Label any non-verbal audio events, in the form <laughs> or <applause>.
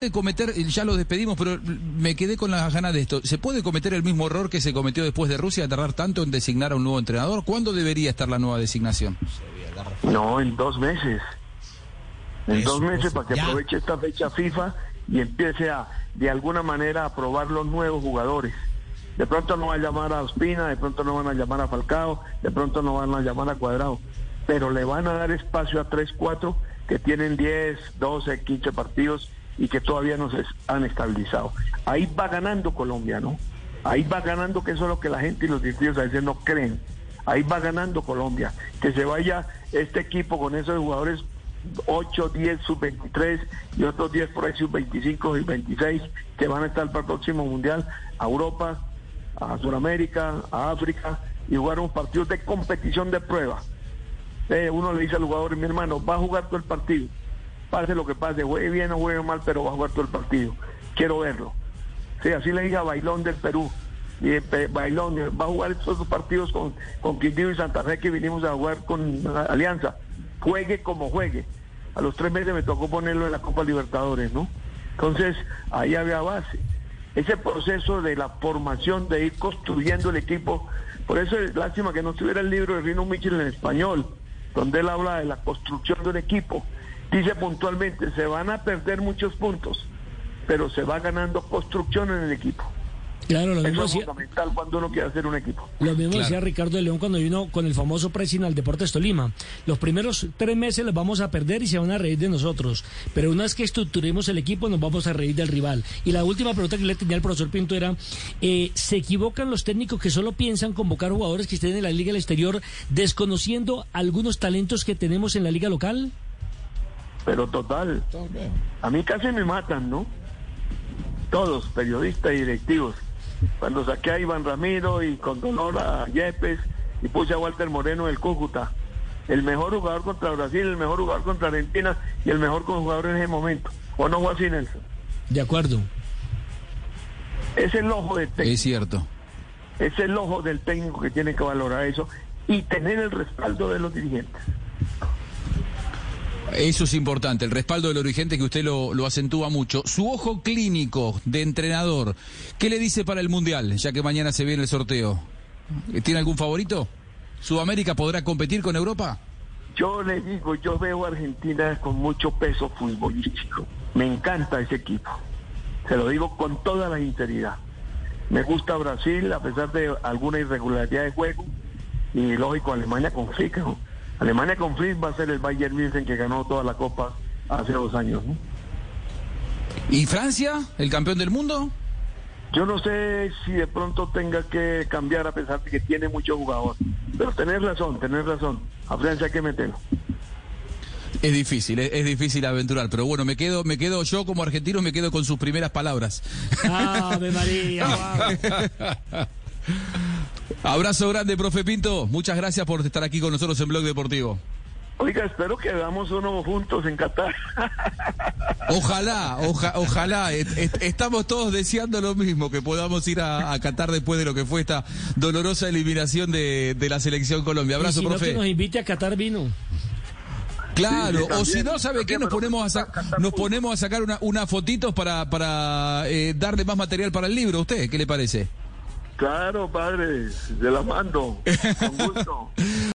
puede cometer, ya lo despedimos, pero me quedé con las ganas de esto. ¿Se puede cometer el mismo error que se cometió después de Rusia, de tardar tanto en designar a un nuevo entrenador? ¿Cuándo debería estar la nueva designación? No, en dos meses. En dos meses para que aproveche esta fecha FIFA y empiece a, de alguna manera, a probar los nuevos jugadores. De pronto no va a llamar a Ospina, de pronto no van a llamar a Falcao, de pronto no van a llamar a Cuadrado, pero le van a dar espacio a 3, 4 que tienen 10, 12, 15 partidos y que todavía no se han estabilizado. Ahí va ganando Colombia, ¿no? Ahí va ganando, que eso es lo que la gente y los directivos a veces no creen. Ahí va ganando Colombia. Que se vaya este equipo con esos jugadores 8, 10, sub 23 y otros 10 por ahí sub 25 y 26 que van a estar para el próximo mundial a Europa, a Sudamérica, a África y jugar un partido de competición de prueba. Eh, uno le dice al jugador, mi hermano, va a jugar todo el partido pase lo que pase, juegue bien o juegue mal, pero va a jugar todo el partido. Quiero verlo. Sí, así le dije a Bailón del Perú. Y eh, Bailón va a jugar estos dos partidos con, con Quindío y Santa Fe que vinimos a jugar con Alianza. Juegue como juegue. A los tres meses me tocó ponerlo en la Copa Libertadores, ¿no? Entonces, ahí había base. Ese proceso de la formación, de ir construyendo el equipo. Por eso es lástima que no estuviera el libro de Rino Michel en español, donde él habla de la construcción de un equipo dice puntualmente, se van a perder muchos puntos, pero se va ganando construcción en el equipo. Claro, lo mismo es fundamental cuando uno quiere hacer un equipo. Lo mismo decía Ricardo de León cuando vino con el famoso pressing al Deportes Tolima. Los primeros tres meses los vamos a perder y se van a reír de nosotros. Pero una vez que estructuremos el equipo nos vamos a reír del rival. Y la última pregunta que le tenía al profesor Pinto era, eh, ¿se equivocan los técnicos que solo piensan convocar jugadores que estén en la liga del exterior desconociendo algunos talentos que tenemos en la liga local? Pero total. A mí casi me matan, ¿no? Todos, periodistas y directivos. Cuando saqué a Iván Ramiro y con dolor a Yepes y puse a Walter Moreno del Cúcuta. El mejor jugador contra Brasil, el mejor jugador contra Argentina y el mejor jugador en ese momento. ¿O no fue así, Nelson? De acuerdo. Es el ojo del técnico. Es cierto. Es el ojo del técnico que tiene que valorar eso y tener el respaldo de los dirigentes. Eso es importante, el respaldo del dirigente que usted lo, lo, acentúa mucho. Su ojo clínico de entrenador, ¿qué le dice para el Mundial, ya que mañana se viene el sorteo? ¿Tiene algún favorito? ¿Sudamérica podrá competir con Europa? Yo le digo, yo veo a Argentina con mucho peso futbolístico. Me encanta ese equipo. Se lo digo con toda la sinceridad. Me gusta Brasil, a pesar de alguna irregularidad de juego. Y lógico, Alemania con Fica. Alemania con Fritz va a ser el Bayern München que ganó toda la Copa hace dos años. ¿no? ¿Y Francia, el campeón del mundo? Yo no sé si de pronto tenga que cambiar a pesar de que tiene mucho jugador. Pero tenés razón, tenés razón. A Francia hay que meterlo. Es difícil, es, es, difícil aventurar, pero bueno, me quedo, me quedo yo como argentino, me quedo con sus primeras palabras. ¡Ave María! <laughs> Abrazo grande, profe Pinto. Muchas gracias por estar aquí con nosotros en Blog Deportivo. Oiga, espero que veamos uno juntos en Qatar. <laughs> Ojalá, ojalá. estamos todos deseando lo mismo, que podamos ir a, Qatar después de lo que fue esta dolorosa eliminación de, la selección Colombia. Abrazo, y si profe. No que nos invite a Qatar vino. Claro, o si no, ¿sabe qué? Nos ponemos a, nos ponemos a sacar una, unas fotitos para, para eh, darle más material para el libro. ¿Usted qué le parece? Claro, padre, se la mando, con gusto. <laughs>